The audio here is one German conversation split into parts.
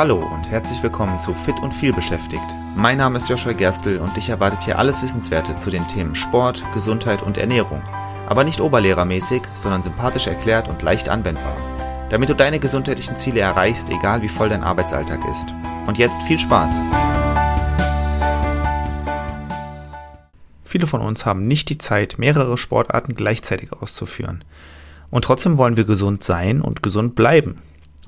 Hallo und herzlich willkommen zu Fit und viel beschäftigt. Mein Name ist Joshua Gerstl und dich erwartet hier alles Wissenswerte zu den Themen Sport, Gesundheit und Ernährung. Aber nicht oberlehrermäßig, sondern sympathisch erklärt und leicht anwendbar. Damit du deine gesundheitlichen Ziele erreichst, egal wie voll dein Arbeitsalltag ist. Und jetzt viel Spaß! Viele von uns haben nicht die Zeit, mehrere Sportarten gleichzeitig auszuführen. Und trotzdem wollen wir gesund sein und gesund bleiben.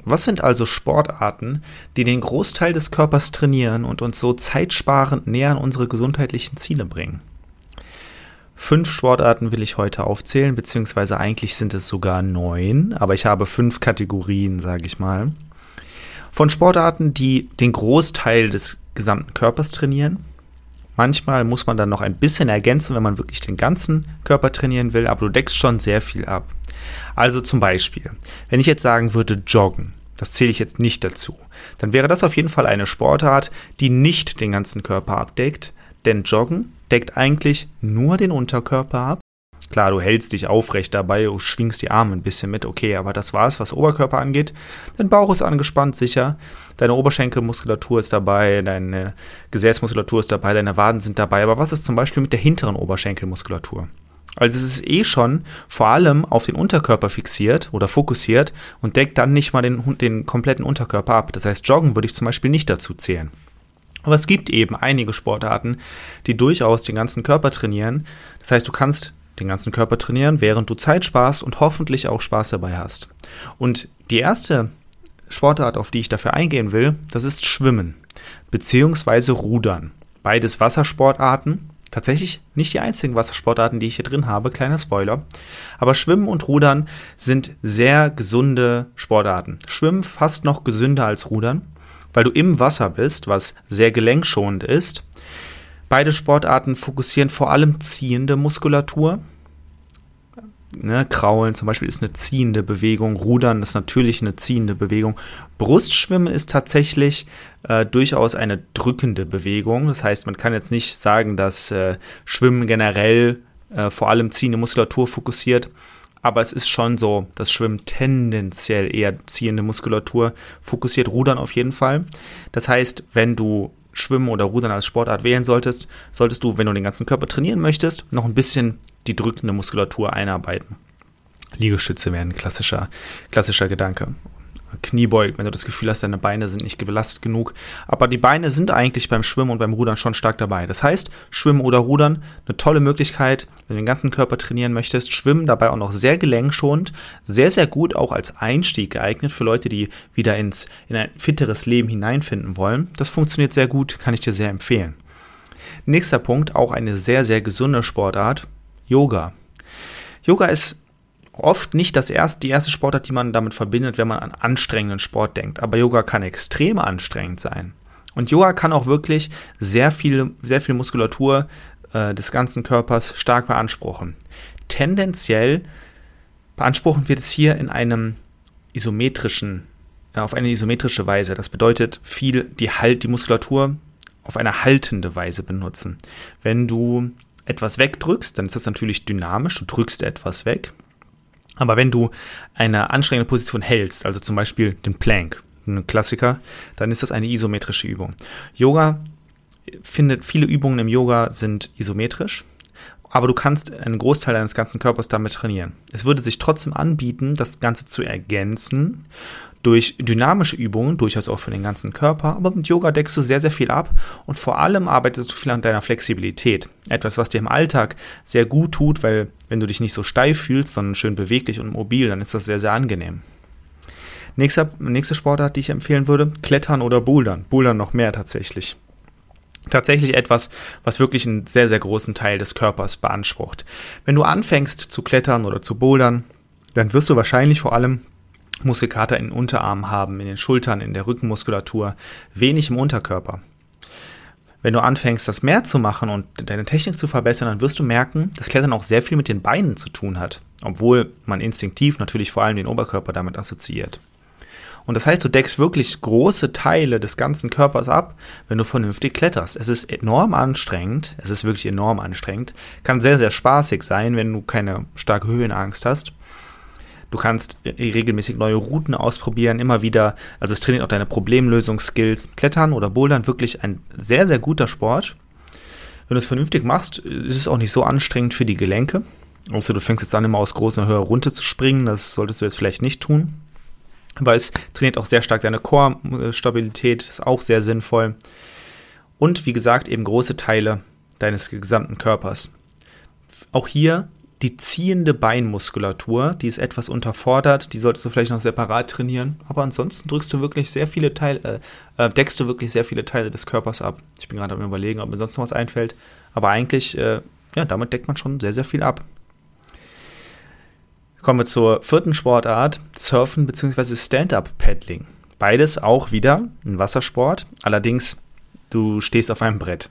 Was sind also Sportarten, die den Großteil des Körpers trainieren und uns so zeitsparend näher an unsere gesundheitlichen Ziele bringen? Fünf Sportarten will ich heute aufzählen, beziehungsweise eigentlich sind es sogar neun, aber ich habe fünf Kategorien, sage ich mal. Von Sportarten, die den Großteil des gesamten Körpers trainieren. Manchmal muss man dann noch ein bisschen ergänzen, wenn man wirklich den ganzen Körper trainieren will, aber du deckst schon sehr viel ab. Also zum Beispiel, wenn ich jetzt sagen würde Joggen, das zähle ich jetzt nicht dazu, dann wäre das auf jeden Fall eine Sportart, die nicht den ganzen Körper abdeckt, denn Joggen deckt eigentlich nur den Unterkörper ab. Klar, du hältst dich aufrecht dabei, du schwingst die Arme ein bisschen mit, okay, aber das war's, was Oberkörper angeht. Dein Bauch ist angespannt, sicher. Deine Oberschenkelmuskulatur ist dabei, deine Gesäßmuskulatur ist dabei, deine Waden sind dabei. Aber was ist zum Beispiel mit der hinteren Oberschenkelmuskulatur? Also es ist eh schon vor allem auf den Unterkörper fixiert oder fokussiert und deckt dann nicht mal den, den kompletten Unterkörper ab. Das heißt, Joggen würde ich zum Beispiel nicht dazu zählen. Aber es gibt eben einige Sportarten, die durchaus den ganzen Körper trainieren. Das heißt, du kannst den ganzen Körper trainieren, während du Zeit sparst und hoffentlich auch Spaß dabei hast. Und die erste Sportart, auf die ich dafür eingehen will, das ist Schwimmen beziehungsweise Rudern. Beides Wassersportarten Tatsächlich nicht die einzigen Wassersportarten, die ich hier drin habe, kleiner Spoiler. Aber Schwimmen und Rudern sind sehr gesunde Sportarten. Schwimmen fast noch gesünder als Rudern, weil du im Wasser bist, was sehr gelenkschonend ist. Beide Sportarten fokussieren vor allem ziehende Muskulatur, Ne, Kraulen zum Beispiel ist eine ziehende Bewegung, Rudern ist natürlich eine ziehende Bewegung. Brustschwimmen ist tatsächlich äh, durchaus eine drückende Bewegung. Das heißt, man kann jetzt nicht sagen, dass äh, Schwimmen generell äh, vor allem ziehende Muskulatur fokussiert. Aber es ist schon so, dass Schwimmen tendenziell eher ziehende Muskulatur fokussiert, Rudern auf jeden Fall. Das heißt, wenn du Schwimmen oder Rudern als Sportart wählen solltest, solltest du, wenn du den ganzen Körper trainieren möchtest, noch ein bisschen die drückende Muskulatur einarbeiten. Liegestütze wäre ein klassischer, klassischer Gedanke. Kniebeug, wenn du das Gefühl hast, deine Beine sind nicht belastet genug. Aber die Beine sind eigentlich beim Schwimmen und beim Rudern schon stark dabei. Das heißt, Schwimmen oder Rudern, eine tolle Möglichkeit, wenn du den ganzen Körper trainieren möchtest. Schwimmen dabei auch noch sehr gelenkschonend, sehr, sehr gut auch als Einstieg geeignet für Leute, die wieder ins, in ein fitteres Leben hineinfinden wollen. Das funktioniert sehr gut, kann ich dir sehr empfehlen. Nächster Punkt, auch eine sehr, sehr gesunde Sportart, Yoga. Yoga ist oft nicht das erste, die erste Sportart, die man damit verbindet, wenn man an anstrengenden Sport denkt. Aber Yoga kann extrem anstrengend sein. Und Yoga kann auch wirklich sehr viel, sehr viel Muskulatur äh, des ganzen Körpers stark beanspruchen. Tendenziell beanspruchen wir es hier in einem isometrischen, äh, auf eine isometrische Weise. Das bedeutet viel die Halt, die Muskulatur auf eine haltende Weise benutzen. Wenn du etwas wegdrückst, dann ist das natürlich dynamisch, du drückst etwas weg. Aber wenn du eine anstrengende Position hältst, also zum Beispiel den Plank, ein Klassiker, dann ist das eine isometrische Übung. Yoga findet, viele Übungen im Yoga sind isometrisch, aber du kannst einen Großteil deines ganzen Körpers damit trainieren. Es würde sich trotzdem anbieten, das Ganze zu ergänzen durch dynamische Übungen, durchaus auch für den ganzen Körper, aber mit Yoga deckst du sehr, sehr viel ab und vor allem arbeitest du viel an deiner Flexibilität. Etwas, was dir im Alltag sehr gut tut, weil wenn du dich nicht so steif fühlst, sondern schön beweglich und mobil, dann ist das sehr, sehr angenehm. Nächster, nächste Sportart, die ich empfehlen würde, Klettern oder Bouldern. Bouldern noch mehr tatsächlich. Tatsächlich etwas, was wirklich einen sehr, sehr großen Teil des Körpers beansprucht. Wenn du anfängst zu klettern oder zu bouldern, dann wirst du wahrscheinlich vor allem Muskelkater in den Unterarmen haben, in den Schultern, in der Rückenmuskulatur, wenig im Unterkörper. Wenn du anfängst, das mehr zu machen und deine Technik zu verbessern, dann wirst du merken, dass Klettern auch sehr viel mit den Beinen zu tun hat, obwohl man instinktiv natürlich vor allem den Oberkörper damit assoziiert. Und das heißt, du deckst wirklich große Teile des ganzen Körpers ab, wenn du vernünftig kletterst. Es ist enorm anstrengend, es ist wirklich enorm anstrengend, kann sehr, sehr spaßig sein, wenn du keine starke Höhenangst hast. Du kannst regelmäßig neue Routen ausprobieren, immer wieder. Also es trainiert auch deine Problemlösungsskills. Klettern oder Bouldern wirklich ein sehr, sehr guter Sport. Wenn du es vernünftig machst, ist es auch nicht so anstrengend für die Gelenke. Außer du fängst jetzt an, immer aus großer Höhe runter zu springen. Das solltest du jetzt vielleicht nicht tun. Aber es trainiert auch sehr stark deine Core-Stabilität. Ist auch sehr sinnvoll. Und wie gesagt, eben große Teile deines gesamten Körpers. Auch hier die ziehende Beinmuskulatur, die ist etwas unterfordert, die solltest du vielleicht noch separat trainieren, aber ansonsten drückst du wirklich sehr viele Teile, äh, äh, deckst du wirklich sehr viele Teile des Körpers ab. Ich bin gerade am überlegen, ob mir sonst noch was einfällt, aber eigentlich, äh, ja, damit deckt man schon sehr, sehr viel ab. Kommen wir zur vierten Sportart, Surfen bzw. Stand-Up-Paddling. Beides auch wieder ein Wassersport, allerdings du stehst auf einem Brett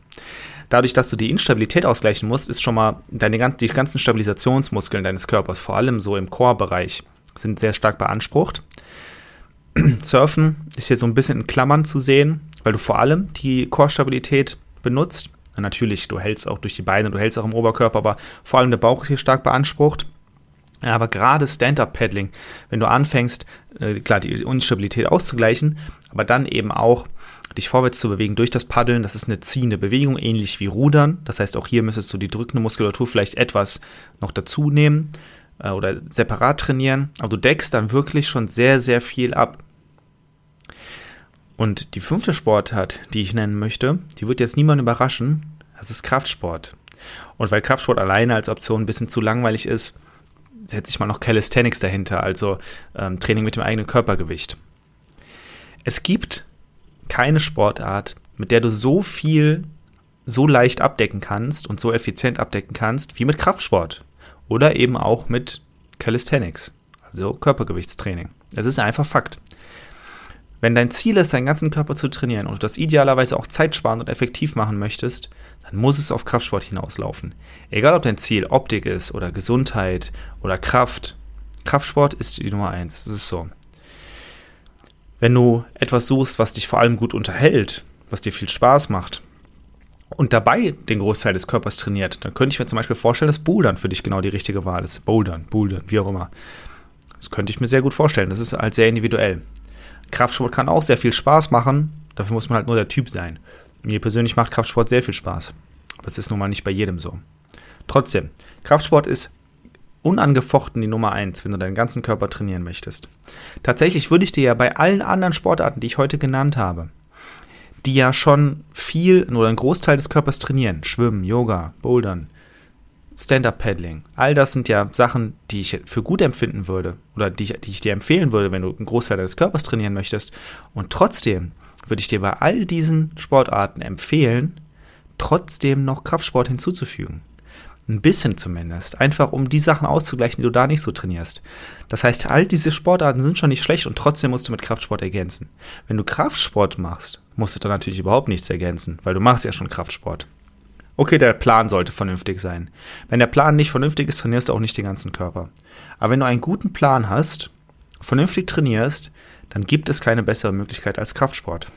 dadurch, dass du die Instabilität ausgleichen musst, ist schon mal deine, die ganzen Stabilisationsmuskeln deines Körpers, vor allem so im Core-Bereich, sind sehr stark beansprucht. Surfen ist hier so ein bisschen in Klammern zu sehen, weil du vor allem die Core-Stabilität benutzt. natürlich, du hältst auch durch die Beine, du hältst auch im Oberkörper, aber vor allem der Bauch ist hier stark beansprucht. Aber gerade Stand-Up-Paddling, wenn du anfängst, äh, klar, die Instabilität auszugleichen, aber dann eben auch dich vorwärts zu bewegen durch das Paddeln. Das ist eine ziehende Bewegung, ähnlich wie Rudern. Das heißt, auch hier müsstest du die drückende Muskulatur vielleicht etwas noch dazu nehmen äh, oder separat trainieren. Aber du deckst dann wirklich schon sehr, sehr viel ab. Und die fünfte Sportart, die ich nennen möchte, die wird jetzt niemand überraschen. Das ist Kraftsport. Und weil Kraftsport alleine als Option ein bisschen zu langweilig ist, setze ich mal noch Calisthenics dahinter, also ähm, Training mit dem eigenen Körpergewicht. Es gibt keine Sportart, mit der du so viel so leicht abdecken kannst und so effizient abdecken kannst wie mit Kraftsport oder eben auch mit Calisthenics, also Körpergewichtstraining. Das ist einfach Fakt. Wenn dein Ziel ist, deinen ganzen Körper zu trainieren und du das idealerweise auch zeitsparend und effektiv machen möchtest, dann muss es auf Kraftsport hinauslaufen. Egal ob dein Ziel Optik ist oder Gesundheit oder Kraft, Kraftsport ist die Nummer eins. Das ist so. Wenn du etwas suchst, was dich vor allem gut unterhält, was dir viel Spaß macht und dabei den Großteil des Körpers trainiert, dann könnte ich mir zum Beispiel vorstellen, dass Bouldern für dich genau die richtige Wahl ist. Bouldern, Bouldern, wie auch immer. Das könnte ich mir sehr gut vorstellen. Das ist halt sehr individuell. Kraftsport kann auch sehr viel Spaß machen. Dafür muss man halt nur der Typ sein. Mir persönlich macht Kraftsport sehr viel Spaß. Aber es ist nun mal nicht bei jedem so. Trotzdem, Kraftsport ist unangefochten die Nummer eins, wenn du deinen ganzen Körper trainieren möchtest. Tatsächlich würde ich dir ja bei allen anderen Sportarten, die ich heute genannt habe, die ja schon viel oder einen Großteil des Körpers trainieren, Schwimmen, Yoga, Bouldern, Stand-up-Paddling, all das sind ja Sachen, die ich für gut empfinden würde oder die ich, die ich dir empfehlen würde, wenn du einen Großteil deines Körpers trainieren möchtest. Und trotzdem würde ich dir bei all diesen Sportarten empfehlen, trotzdem noch Kraftsport hinzuzufügen. Ein bisschen zumindest. Einfach um die Sachen auszugleichen, die du da nicht so trainierst. Das heißt, all diese Sportarten sind schon nicht schlecht und trotzdem musst du mit Kraftsport ergänzen. Wenn du Kraftsport machst, musst du dann natürlich überhaupt nichts ergänzen, weil du machst ja schon Kraftsport. Okay, der Plan sollte vernünftig sein. Wenn der Plan nicht vernünftig ist, trainierst du auch nicht den ganzen Körper. Aber wenn du einen guten Plan hast, vernünftig trainierst, dann gibt es keine bessere Möglichkeit als Kraftsport.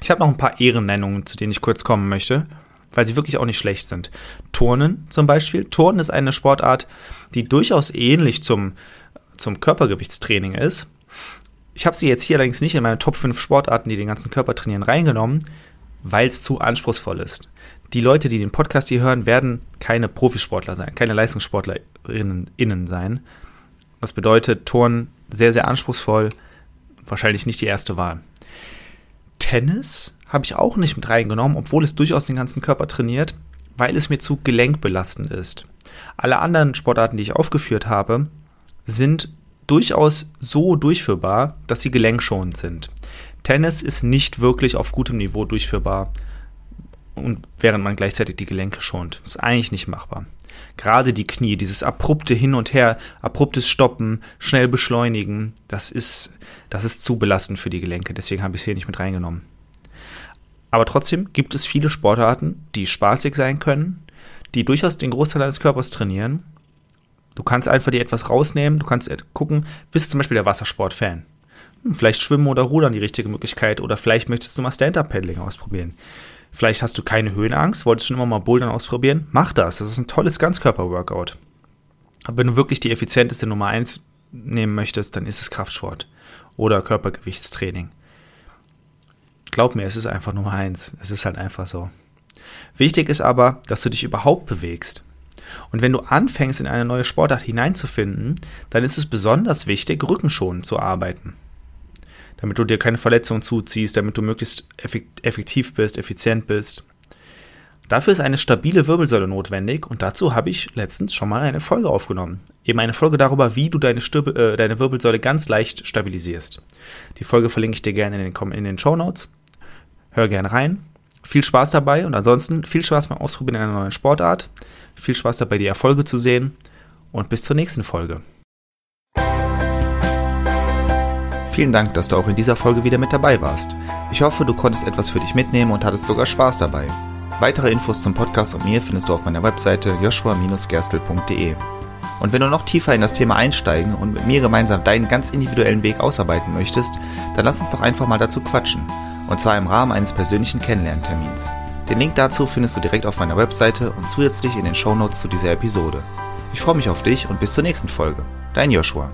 Ich habe noch ein paar Ehrennennungen, zu denen ich kurz kommen möchte weil sie wirklich auch nicht schlecht sind. Turnen zum Beispiel. Turnen ist eine Sportart, die durchaus ähnlich zum, zum Körpergewichtstraining ist. Ich habe sie jetzt hier allerdings nicht in meine Top 5 Sportarten, die den ganzen Körper trainieren, reingenommen, weil es zu anspruchsvoll ist. Die Leute, die den Podcast hier hören, werden keine Profisportler sein, keine Leistungssportlerinnen innen sein. Was bedeutet, Turnen sehr, sehr anspruchsvoll, wahrscheinlich nicht die erste Wahl. Tennis habe ich auch nicht mit reingenommen, obwohl es durchaus den ganzen Körper trainiert, weil es mir zu gelenkbelastend ist. Alle anderen Sportarten, die ich aufgeführt habe, sind durchaus so durchführbar, dass sie gelenkschonend sind. Tennis ist nicht wirklich auf gutem Niveau durchführbar und während man gleichzeitig die Gelenke schont. Ist eigentlich nicht machbar. Gerade die Knie, dieses abrupte Hin und Her, abruptes Stoppen, schnell beschleunigen, das ist, das ist zu belastend für die Gelenke. Deswegen habe ich es hier nicht mit reingenommen. Aber trotzdem gibt es viele Sportarten, die spaßig sein können, die durchaus den Großteil deines Körpers trainieren. Du kannst einfach dir etwas rausnehmen, du kannst gucken, bist du zum Beispiel der Wassersport-Fan? Hm, vielleicht Schwimmen oder Rudern die richtige Möglichkeit oder vielleicht möchtest du mal Stand-Up-Paddling ausprobieren. Vielleicht hast du keine Höhenangst, wolltest schon immer mal Bouldern ausprobieren? Mach das, das ist ein tolles Ganzkörper-Workout. Aber wenn du wirklich die effizienteste Nummer 1 nehmen möchtest, dann ist es Kraftsport oder Körpergewichtstraining. Glaub mir, es ist einfach Nummer eins. Es ist halt einfach so. Wichtig ist aber, dass du dich überhaupt bewegst. Und wenn du anfängst, in eine neue Sportart hineinzufinden, dann ist es besonders wichtig, rückenschonend zu arbeiten. Damit du dir keine Verletzungen zuziehst, damit du möglichst effektiv bist, effizient bist. Dafür ist eine stabile Wirbelsäule notwendig und dazu habe ich letztens schon mal eine Folge aufgenommen. Eben eine Folge darüber, wie du deine, Stübe, äh, deine Wirbelsäule ganz leicht stabilisierst. Die Folge verlinke ich dir gerne in den, in den Show Notes. Hör gerne rein. Viel Spaß dabei und ansonsten viel Spaß beim Ausprobieren einer neuen Sportart. Viel Spaß dabei, die Erfolge zu sehen und bis zur nächsten Folge. Vielen Dank, dass du auch in dieser Folge wieder mit dabei warst. Ich hoffe, du konntest etwas für dich mitnehmen und hattest sogar Spaß dabei. Weitere Infos zum Podcast und mir findest du auf meiner Webseite joshua-gerstel.de. Und wenn du noch tiefer in das Thema einsteigen und mit mir gemeinsam deinen ganz individuellen Weg ausarbeiten möchtest, dann lass uns doch einfach mal dazu quatschen. Und zwar im Rahmen eines persönlichen Kennenlerntermins. Den Link dazu findest du direkt auf meiner Webseite und zusätzlich in den Shownotes zu dieser Episode. Ich freue mich auf dich und bis zur nächsten Folge. Dein Joshua.